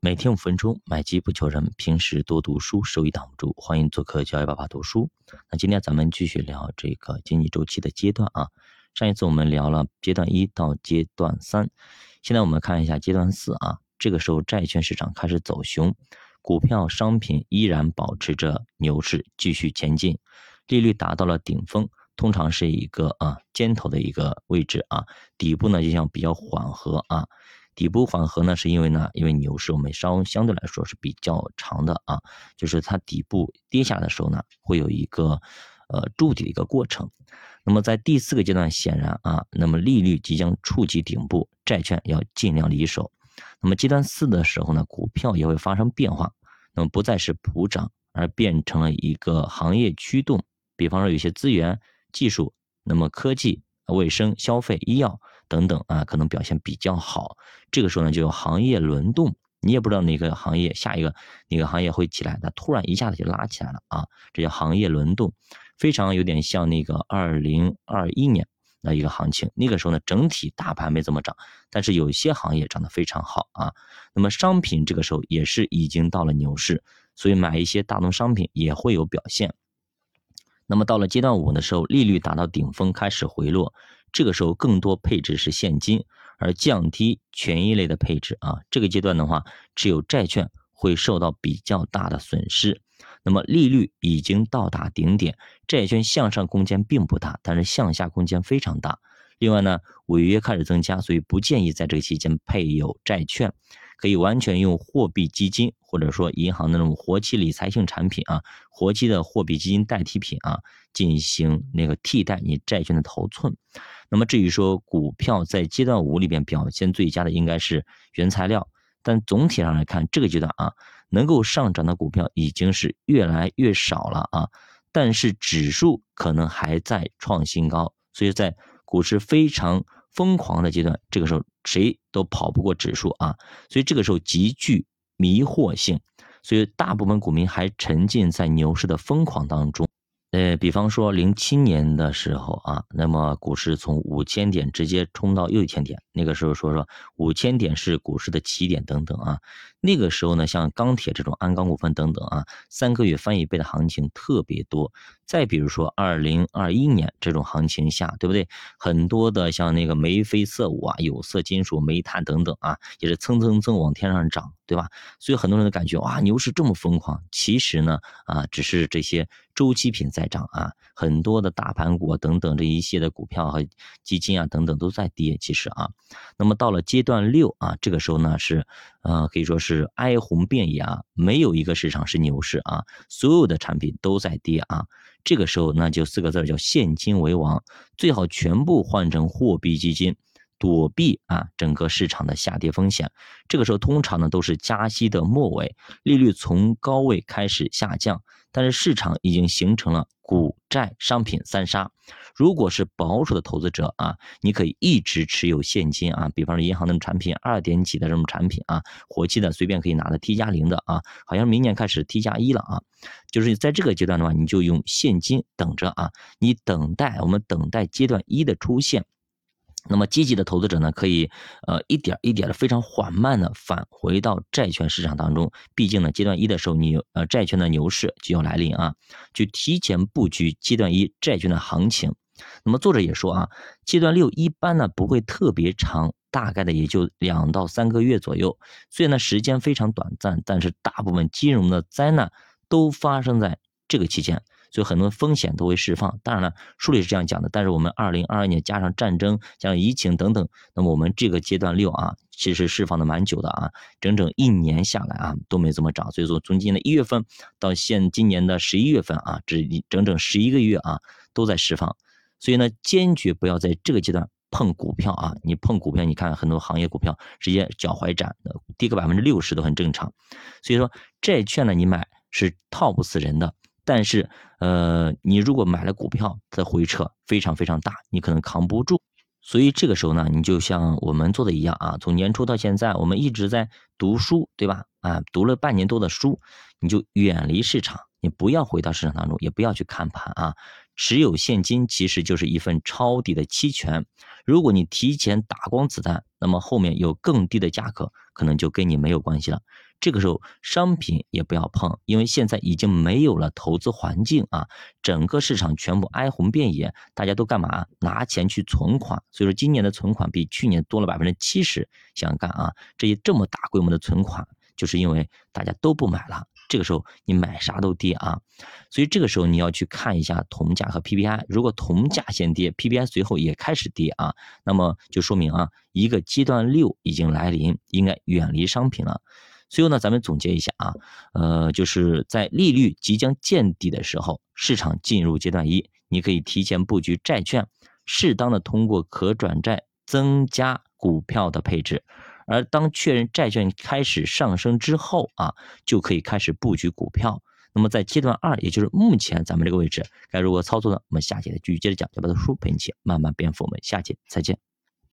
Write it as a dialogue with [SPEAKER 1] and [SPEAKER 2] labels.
[SPEAKER 1] 每天五分钟，买机不求人。平时多读书，收益挡不住。欢迎做客教育爸爸读书。那今天咱们继续聊这个经济周期的阶段啊。上一次我们聊了阶段一到阶段三，现在我们看一下阶段四啊。这个时候债券市场开始走熊，股票、商品依然保持着牛市，继续前进。利率达到了顶峰，通常是一个啊尖头的一个位置啊，底部呢就像比较缓和啊。底部缓和呢，是因为呢，因为牛市我们稍相对来说是比较长的啊，就是它底部跌下的时候呢，会有一个呃筑底的一个过程。那么在第四个阶段，显然啊，那么利率即将触及顶部，债券要尽量离手。那么阶段四的时候呢，股票也会发生变化，那么不再是普涨，而变成了一个行业驱动。比方说有些资源、技术，那么科技、卫生、消费、医药。等等啊，可能表现比较好，这个时候呢就有行业轮动，你也不知道哪个行业下一个哪个行业会起来，它突然一下子就拉起来了啊，这叫行业轮动，非常有点像那个二零二一年的一个行情，那个时候呢整体大盘没怎么涨，但是有些行业涨得非常好啊，那么商品这个时候也是已经到了牛市，所以买一些大宗商品也会有表现。那么到了阶段五的时候，利率达到顶峰，开始回落。这个时候更多配置是现金，而降低权益类的配置啊。这个阶段的话，只有债券会受到比较大的损失。那么利率已经到达顶点，债券向上空间并不大，但是向下空间非常大。另外呢，违约开始增加，所以不建议在这个期间配有债券。可以完全用货币基金，或者说银行那种活期理财性产品啊，活期的货币基金代替品啊，进行那个替代你债券的头寸。那么至于说股票在阶段五里边表现最佳的应该是原材料，但总体上来看，这个阶段啊，能够上涨的股票已经是越来越少了啊，但是指数可能还在创新高，所以在股市非常。疯狂的阶段，这个时候谁都跑不过指数啊，所以这个时候极具迷惑性，所以大部分股民还沉浸在牛市的疯狂当中。呃，比方说零七年的时候啊，那么股市从五千点直接冲到又一千点，那个时候说说五千点是股市的起点等等啊，那个时候呢，像钢铁这种鞍钢股份等等啊，三个月翻一倍的行情特别多。再比如说二零二一年这种行情下，对不对？很多的像那个眉飞色舞啊，有色金属、煤炭等等啊，也是蹭蹭蹭往天上涨，对吧？所以很多人都感觉哇，牛市这么疯狂，其实呢啊，只是这些周期品在涨啊，很多的大盘股等等这一些的股票和基金啊等等都在跌。其实啊，那么到了阶段六啊，这个时候呢是呃可以说是哀鸿遍野啊，没有一个市场是牛市啊，所有的产品都在跌啊。这个时候，那就四个字叫现金为王，最好全部换成货币基金，躲避啊整个市场的下跌风险。这个时候通常呢都是加息的末尾，利率从高位开始下降。但是市场已经形成了股债商品三杀。如果是保守的投资者啊，你可以一直持有现金啊，比方说银行的产品，二点几的这种产品啊，活期的随便可以拿的 T 加零的啊，好像明年开始 T 加一了啊，就是在这个阶段的话，你就用现金等着啊，你等待我们等待阶段一的出现。那么积极的投资者呢，可以呃一点一点的非常缓慢的返回到债券市场当中。毕竟呢，阶段一的时候，你呃债券的牛市就要来临啊，就提前布局阶段一债券的行情。那么作者也说啊，阶段六一般呢不会特别长，大概的也就两到三个月左右。虽然呢时间非常短暂，但是大部分金融的灾难都发生在这个期间。所以很多风险都会释放，当然了，书里是这样讲的，但是我们二零二二年加上战争、加上疫情等等，那么我们这个阶段六啊，其实释放的蛮久的啊，整整一年下来啊都没怎么涨，所以说从今年的一月份到现今年的十一月份啊，这整整十一个月啊都在释放，所以呢，坚决不要在这个阶段碰股票啊，你碰股票，你看很多行业股票直接脚踝斩的，跌个百分之六十都很正常，所以说债券呢，你买是套不死人的。但是，呃，你如果买了股票的回撤非常非常大，你可能扛不住。所以这个时候呢，你就像我们做的一样啊，从年初到现在，我们一直在读书，对吧？啊，读了半年多的书，你就远离市场，你不要回到市场当中，也不要去看盘啊。持有现金其实就是一份抄底的期权。如果你提前打光子弹，那么后面有更低的价格，可能就跟你没有关系了。这个时候商品也不要碰，因为现在已经没有了投资环境啊，整个市场全部哀鸿遍野，大家都干嘛？拿钱去存款。所以说今年的存款比去年多了百分之七十。想想看啊，这些这么大规模的存款，就是因为大家都不买了。这个时候你买啥都跌啊，所以这个时候你要去看一下铜价和 PPI。如果铜价先跌，PPI 随后也开始跌啊，那么就说明啊，一个阶段六已经来临，应该远离商品了。最后呢，咱们总结一下啊，呃，就是在利率即将见底的时候，市场进入阶段一，你可以提前布局债券，适当的通过可转债增加股票的配置。而当确认债券开始上升之后啊，就可以开始布局股票。那么在阶段二，也就是目前咱们这个位置，该如何操作呢？我们下节再继续接着讲，小白的书陪你一起慢慢变富。我们下节再见。